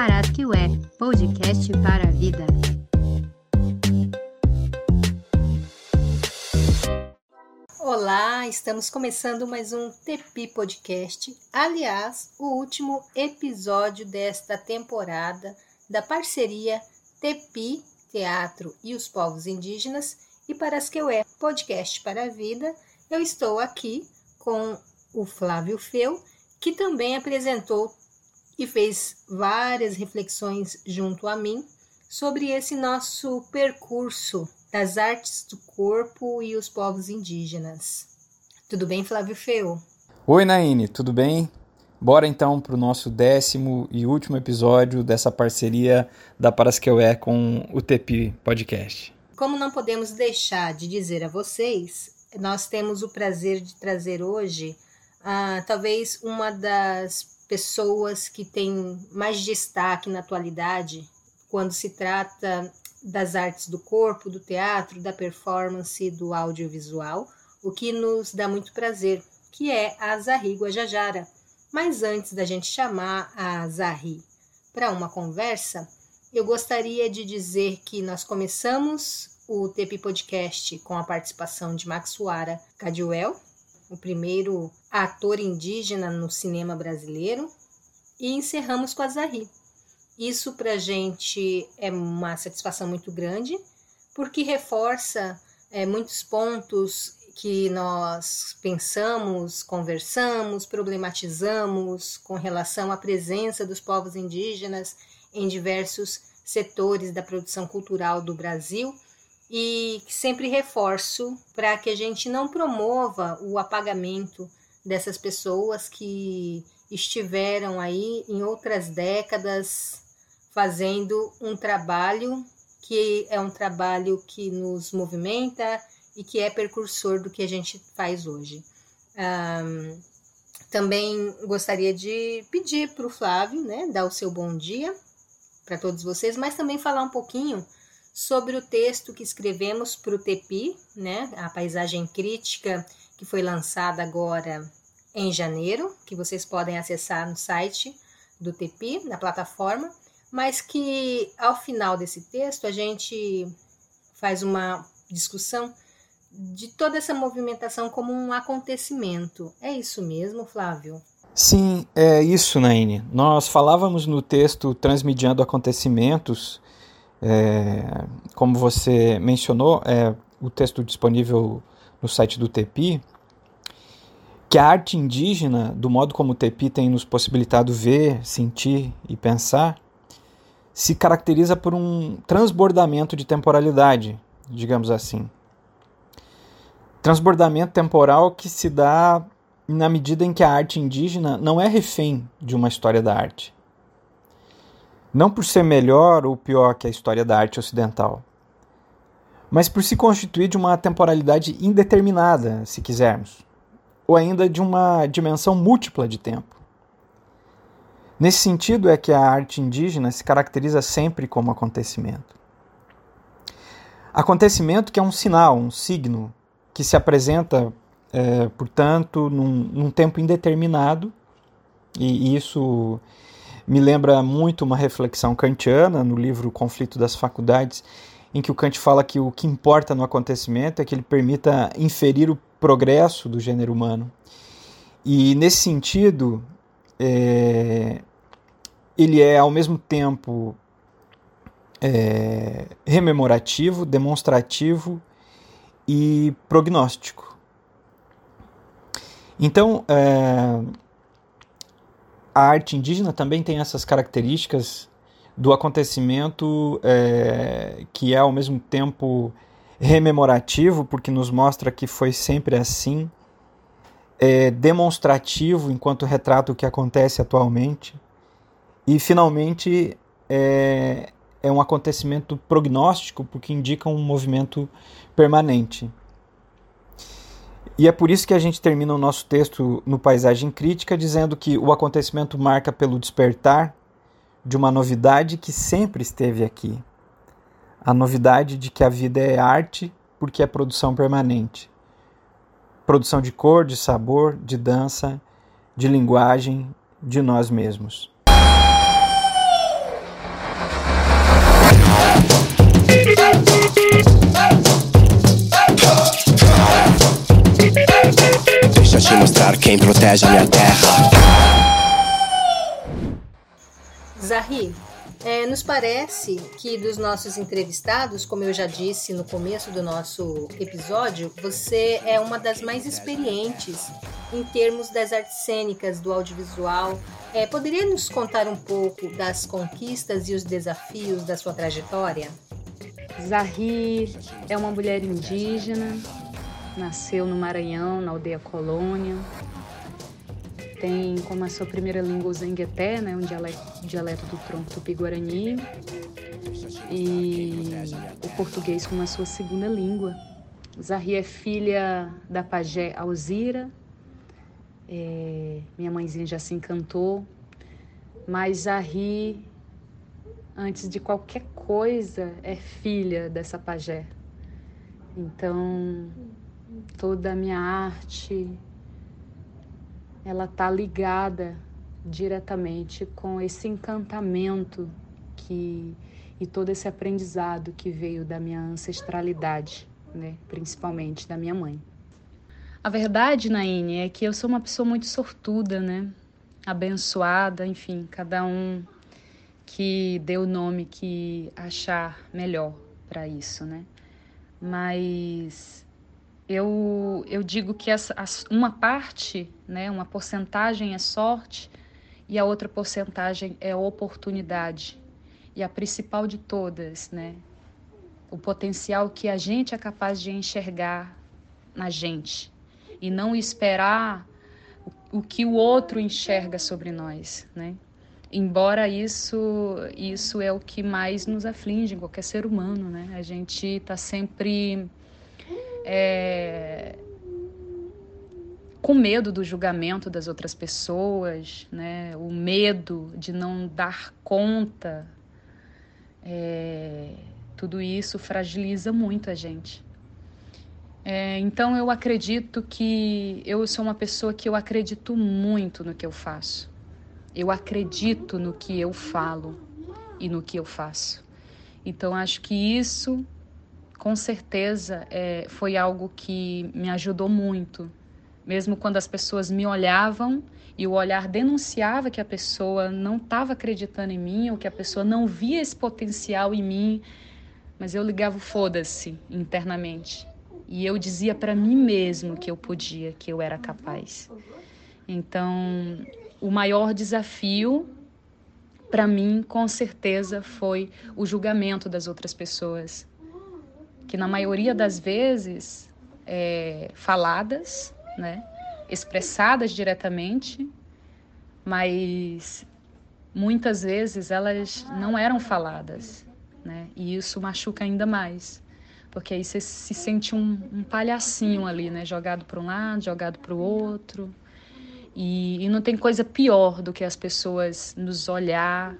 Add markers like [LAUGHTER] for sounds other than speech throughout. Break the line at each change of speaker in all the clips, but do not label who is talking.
Parasquiué, podcast para a vida. Olá, estamos começando mais um Tepi Podcast. Aliás, o último episódio desta temporada da parceria Tepi Teatro e os Povos Indígenas e Parasqueué Podcast para a Vida. Eu estou aqui com o Flávio Feu, que também apresentou e fez várias reflexões junto a mim sobre esse nosso percurso das artes do corpo e os povos indígenas. Tudo bem, Flávio Feu?
Oi, Naine, tudo bem? Bora então para o nosso décimo e último episódio dessa parceria da Parasqueué com o Tepi Podcast.
Como não podemos deixar de dizer a vocês, nós temos o prazer de trazer hoje ah, talvez uma das pessoas que têm mais destaque na atualidade quando se trata das artes do corpo, do teatro, da performance, do audiovisual, o que nos dá muito prazer, que é a Zahri Guajajara. Mas antes da gente chamar a Zahri para uma conversa, eu gostaria de dizer que nós começamos o TP Podcast com a participação de Maxuara Cadiuel, o primeiro ator indígena no cinema brasileiro, e encerramos com a Zahri. Isso para a gente é uma satisfação muito grande, porque reforça é, muitos pontos que nós pensamos, conversamos, problematizamos com relação à presença dos povos indígenas em diversos setores da produção cultural do Brasil e sempre reforço para que a gente não promova o apagamento dessas pessoas que estiveram aí em outras décadas fazendo um trabalho que é um trabalho que nos movimenta e que é precursor do que a gente faz hoje. Um, também gostaria de pedir para o Flávio, né, dar o seu bom dia para todos vocês, mas também falar um pouquinho sobre o texto que escrevemos para o TEPI, né, a paisagem crítica, que foi lançada agora em janeiro, que vocês podem acessar no site do TEPI, na plataforma, mas que ao final desse texto a gente faz uma discussão de toda essa movimentação como um acontecimento. É isso mesmo, Flávio?
Sim, é isso, Naine. Nós falávamos no texto Transmediando Acontecimentos é, como você mencionou, é, o texto disponível no site do TEPI, que a arte indígena, do modo como o TEPI tem nos possibilitado ver, sentir e pensar, se caracteriza por um transbordamento de temporalidade, digamos assim. Transbordamento temporal que se dá na medida em que a arte indígena não é refém de uma história da arte não por ser melhor ou pior que a história da arte ocidental, mas por se constituir de uma temporalidade indeterminada, se quisermos, ou ainda de uma dimensão múltipla de tempo. Nesse sentido é que a arte indígena se caracteriza sempre como acontecimento. Acontecimento que é um sinal, um signo, que se apresenta, é, portanto, num, num tempo indeterminado, e isso me lembra muito uma reflexão kantiana no livro Conflito das Faculdades, em que o Kant fala que o que importa no acontecimento é que ele permita inferir o progresso do gênero humano. E nesse sentido, é, ele é ao mesmo tempo é, rememorativo, demonstrativo e prognóstico. Então, é, a arte indígena também tem essas características do acontecimento é, que é ao mesmo tempo rememorativo, porque nos mostra que foi sempre assim, é, demonstrativo enquanto retrata o que acontece atualmente, e finalmente é, é um acontecimento prognóstico, porque indica um movimento permanente. E é por isso que a gente termina o nosso texto no Paisagem Crítica dizendo que o acontecimento marca pelo despertar de uma novidade que sempre esteve aqui. A novidade de que a vida é arte porque é produção permanente. Produção de cor, de sabor, de dança, de linguagem, de nós mesmos.
Te mostrar quem protege a minha terra.
Zahri, é, nos parece que dos nossos entrevistados, como eu já disse no começo do nosso episódio, você é uma das mais experientes em termos das artes cênicas, do audiovisual. É, poderia nos contar um pouco das conquistas e os desafios da sua trajetória?
Zahri é uma mulher indígena, nasceu no Maranhão, na aldeia Colônia, tem como a sua primeira língua o Zengueté, né, um dialeto, dialeto do tronco tupi-guarani, e o português como a sua segunda língua. Zahri é filha da pajé Alzira, é, minha mãezinha já se encantou, mas Zahri, antes de qualquer coisa, é filha dessa pajé. Então, toda a minha arte, ela está ligada diretamente com esse encantamento que e todo esse aprendizado que veio da minha ancestralidade, né, principalmente da minha mãe. A verdade, Naine, é que eu sou uma pessoa muito sortuda, né? Abençoada, enfim, cada um que dê o nome que achar melhor para isso, né? Mas eu, eu digo que essa, uma parte, né, uma porcentagem é sorte e a outra porcentagem é oportunidade. E a principal de todas, né, o potencial que a gente é capaz de enxergar na gente e não esperar o, que o outro enxerga sobre nós, né? Embora isso isso é o que mais nos aflige em qualquer ser humano, né? A gente está sempre é, com medo do julgamento das outras pessoas, né? o medo de não dar conta, é, tudo isso fragiliza muito a gente. É, então eu acredito que eu sou uma pessoa que eu acredito muito no que eu faço. Eu acredito no que eu falo e no que eu faço. Então acho que isso com certeza é, foi algo que me ajudou muito. Mesmo quando as pessoas me olhavam e o olhar denunciava que a pessoa não estava acreditando em mim ou que a pessoa não via esse potencial em mim, mas eu ligava foda-se internamente. E eu dizia para mim mesmo que eu podia, que eu era capaz. Então, o maior desafio para mim, com certeza, foi o julgamento das outras pessoas que na maioria das vezes é, faladas, né, expressadas diretamente, mas muitas vezes elas não eram faladas, né, e isso machuca ainda mais, porque aí você se sente um, um palhacinho ali, né, jogado para um lado, jogado para o outro, e, e não tem coisa pior do que as pessoas nos olhar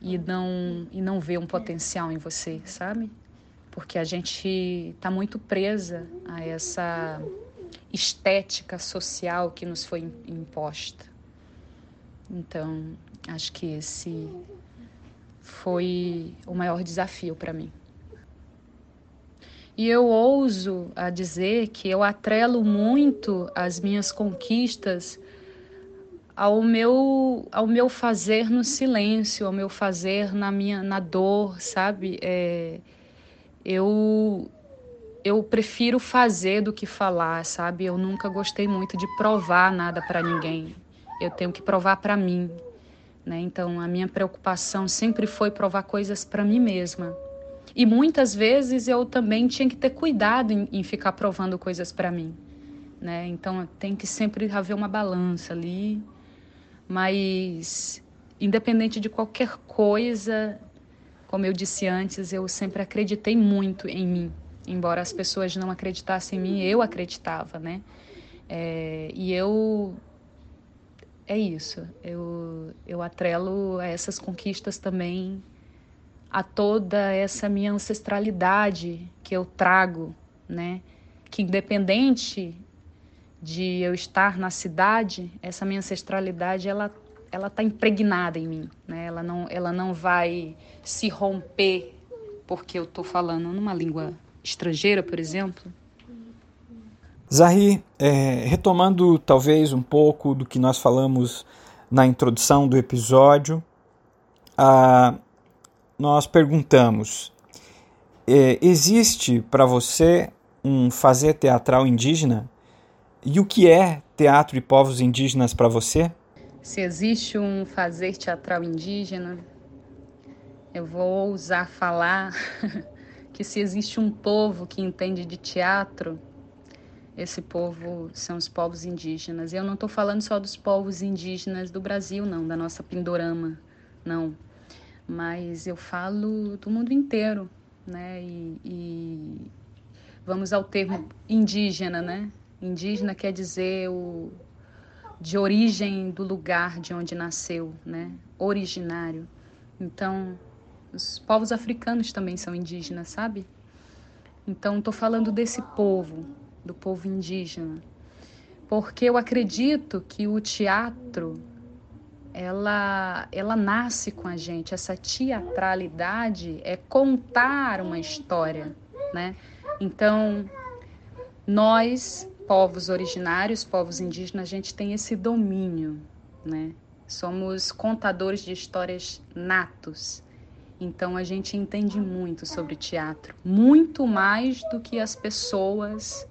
e não e não ver um potencial em você, sabe? Porque a gente está muito presa a essa estética social que nos foi imposta. Então, acho que esse foi o maior desafio para mim. E eu ouso a dizer que eu atrelo muito as minhas conquistas ao meu ao meu fazer no silêncio, ao meu fazer na minha na dor, sabe? É, eu eu prefiro fazer do que falar, sabe? Eu nunca gostei muito de provar nada para ninguém. Eu tenho que provar para mim, né? Então a minha preocupação sempre foi provar coisas para mim mesma. E muitas vezes eu também tinha que ter cuidado em, em ficar provando coisas para mim, né? Então tem que sempre haver uma balança ali. Mas independente de qualquer coisa, como eu disse antes, eu sempre acreditei muito em mim. Embora as pessoas não acreditassem em mim, eu acreditava, né? É, e eu. É isso. Eu, eu atrelo essas conquistas também a toda essa minha ancestralidade que eu trago, né? Que independente de eu estar na cidade, essa minha ancestralidade ela ela está impregnada em mim, né? Ela não, ela não vai se romper porque eu estou falando numa língua estrangeira, por exemplo?
Zahri, é, retomando talvez um pouco do que nós falamos na introdução do episódio, a, nós perguntamos: é, existe para você um fazer teatral indígena? E o que é teatro e povos indígenas para você?
Se existe um fazer teatral indígena, eu vou ousar falar [LAUGHS] que se existe um povo que entende de teatro, esse povo são os povos indígenas. E eu não estou falando só dos povos indígenas do Brasil, não, da nossa Pindorama, não. Mas eu falo do mundo inteiro, né? E, e vamos ao termo indígena, né? Indígena quer dizer o de origem do lugar de onde nasceu, né? Originário. Então, os povos africanos também são indígenas, sabe? Então, estou falando desse povo, do povo indígena, porque eu acredito que o teatro ela ela nasce com a gente. Essa teatralidade é contar uma história, né? Então, nós, povos originários, povos indígenas, a gente tem esse domínio, né? Somos contadores de histórias natos. Então a gente entende muito sobre teatro, muito mais do que as pessoas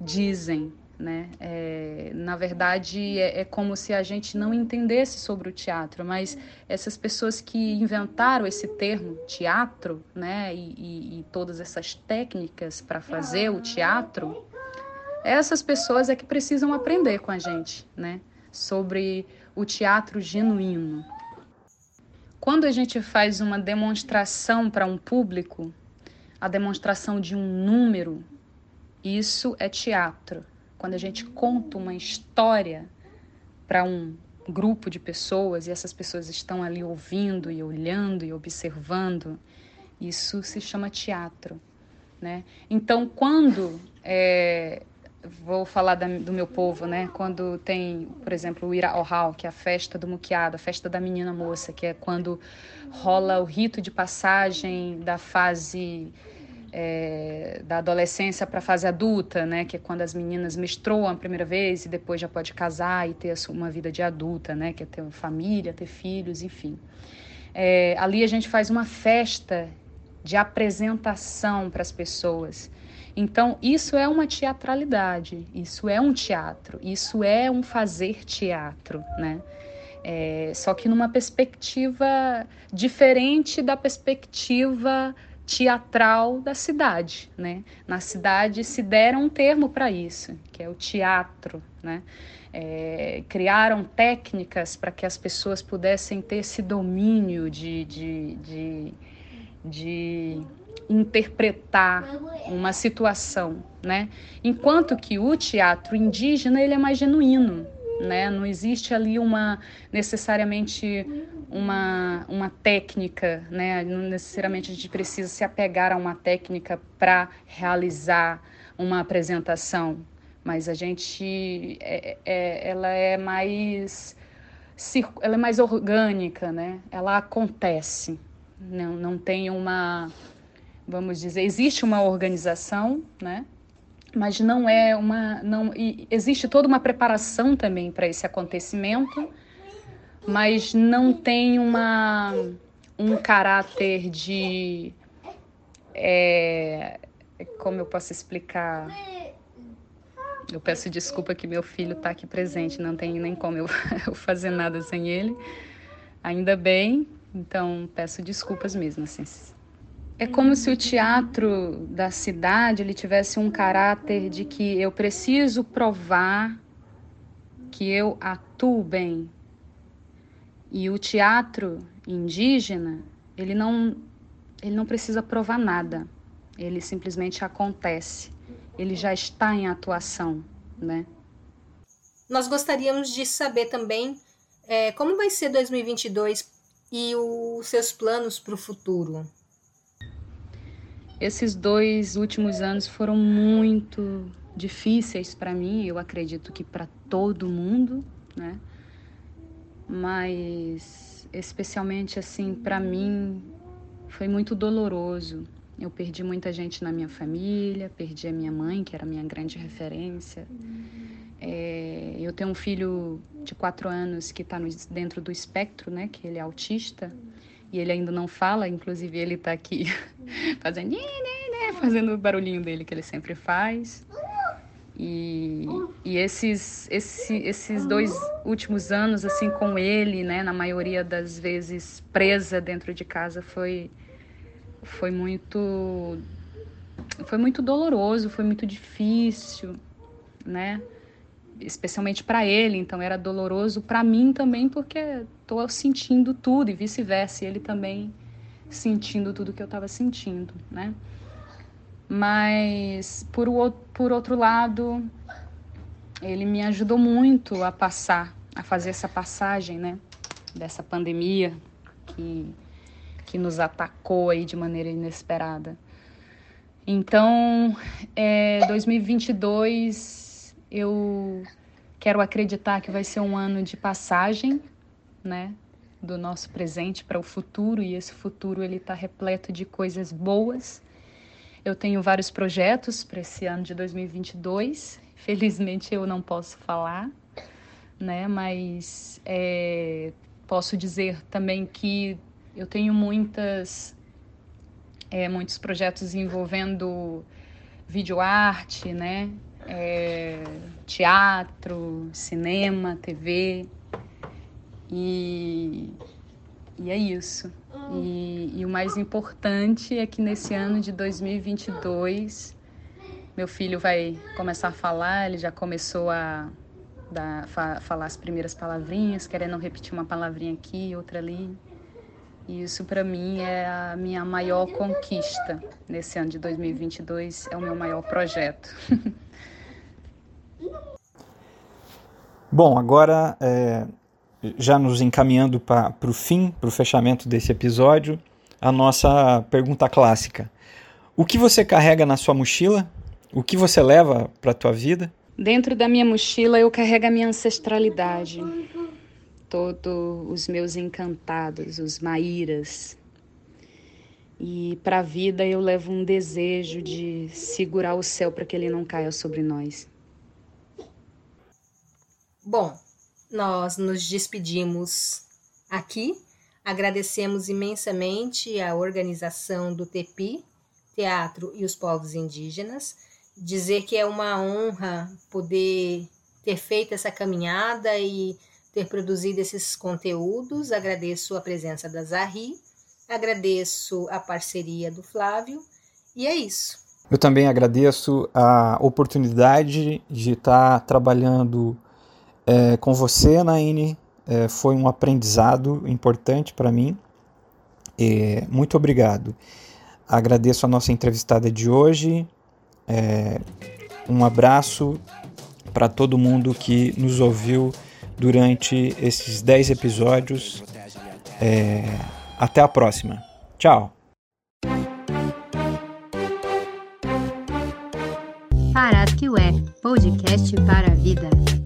dizem, né? É, na verdade, é, é, como se a gente não entendesse sobre o teatro, mas essas pessoas que inventaram esse termo teatro, né? E, e, e todas essas técnicas para fazer o teatro, essas pessoas é que precisam aprender com a gente, né? Sobre o teatro genuíno. Quando a gente faz uma demonstração para um público, a demonstração de um número, isso é teatro. Quando a gente conta uma história para um grupo de pessoas e essas pessoas estão ali ouvindo e olhando e observando, isso se chama teatro. Né? Então, quando é, vou falar da, do meu povo, né? Quando tem, por exemplo, o Ira Ohal, que é a festa do muquiado, a festa da menina moça, que é quando rola o rito de passagem da fase é, da adolescência para a fase adulta, né? Que é quando as meninas menstruam a primeira vez e depois já pode casar e ter uma vida de adulta, né? Que é ter família, ter filhos, enfim. É, ali a gente faz uma festa de apresentação para as pessoas. Então, isso é uma teatralidade, isso é um teatro, isso é um fazer teatro, né? É, só que numa perspectiva diferente da perspectiva teatral da cidade, né? Na cidade se deram um termo para isso, que é o teatro, né? É, criaram técnicas para que as pessoas pudessem ter esse domínio de, de, de, de interpretar uma situação, né? Enquanto que o teatro indígena ele é mais genuíno, né? Não existe ali uma necessariamente uma, uma técnica, né? Não necessariamente a gente precisa se apegar a uma técnica para realizar uma apresentação, mas a gente é, é, ela é mais ela é mais orgânica, né? Ela acontece, não, não tem uma vamos dizer, existe uma organização, né? Mas não é uma, não existe toda uma preparação também para esse acontecimento, mas não tem uma um caráter de é, como eu posso explicar? Eu peço desculpa que meu filho está aqui presente, não tem nem como eu, [LAUGHS] eu fazer nada sem ele. Ainda bem, então peço desculpas mesmo, assim, é como se o teatro da cidade ele tivesse um caráter de que eu preciso provar que eu atuo bem. E o teatro indígena, ele não ele não precisa provar nada. Ele simplesmente acontece. Ele já está em atuação, né?
Nós gostaríamos de saber também é, como vai ser 2022 e os seus planos para o futuro.
Esses dois últimos anos foram muito difíceis para mim, eu acredito que para todo mundo, né? Mas especialmente assim para mim foi muito doloroso. Eu perdi muita gente na minha família, perdi a minha mãe, que era a minha grande referência. É, eu tenho um filho de quatro anos que está dentro do espectro, né? Que ele é autista e ele ainda não fala, inclusive ele está aqui [LAUGHS] fazendo fazendo o barulhinho dele que ele sempre faz. E, e esses, esse, esses dois últimos anos, assim, com ele, né, na maioria das vezes presa dentro de casa, foi, foi muito foi muito doloroso, foi muito difícil, né? Especialmente para ele, então era doloroso para mim também porque estou sentindo tudo e vice-versa, ele também sentindo tudo que eu estava sentindo, né? Mas, por, o, por outro lado, ele me ajudou muito a passar, a fazer essa passagem, né? Dessa pandemia que, que nos atacou aí de maneira inesperada. Então, é, 2022, eu quero acreditar que vai ser um ano de passagem, né? Do nosso presente para o futuro, e esse futuro ele está repleto de coisas boas eu tenho vários projetos para esse ano de 2022. Felizmente eu não posso falar, né? Mas é, posso dizer também que eu tenho muitas, é, muitos projetos envolvendo videoarte, né? É, teatro, cinema, TV. E, e é isso. E, e, o mais importante é que nesse ano de 2022, meu filho vai começar a falar, ele já começou a dar, fa, falar as primeiras palavrinhas, querendo repetir uma palavrinha aqui, outra ali. E isso para mim é a minha maior conquista nesse ano de 2022, é o meu maior projeto. [LAUGHS]
Bom, agora é, já nos encaminhando para o fim, para o fechamento desse episódio, a nossa pergunta clássica. O que você carrega na sua mochila? O que você leva para a tua vida?
Dentro da minha mochila eu carrego a minha ancestralidade. Todos os meus encantados, os maíras. E para a vida eu levo um desejo de segurar o céu para que ele não caia sobre nós.
Bom, nós nos despedimos aqui. Agradecemos imensamente a organização do TEPI, Teatro e os Povos Indígenas. Dizer que é uma honra poder ter feito essa caminhada e ter produzido esses conteúdos. Agradeço a presença da Zahri, agradeço a parceria do Flávio e é isso.
Eu também agradeço a oportunidade de estar trabalhando é, com você, Naine. É, foi um aprendizado importante para mim. É, muito obrigado. Agradeço a nossa entrevistada de hoje. É, um abraço para todo mundo que nos ouviu durante esses 10 episódios. É, até a próxima. Tchau.
Parasque Ué, podcast para a vida.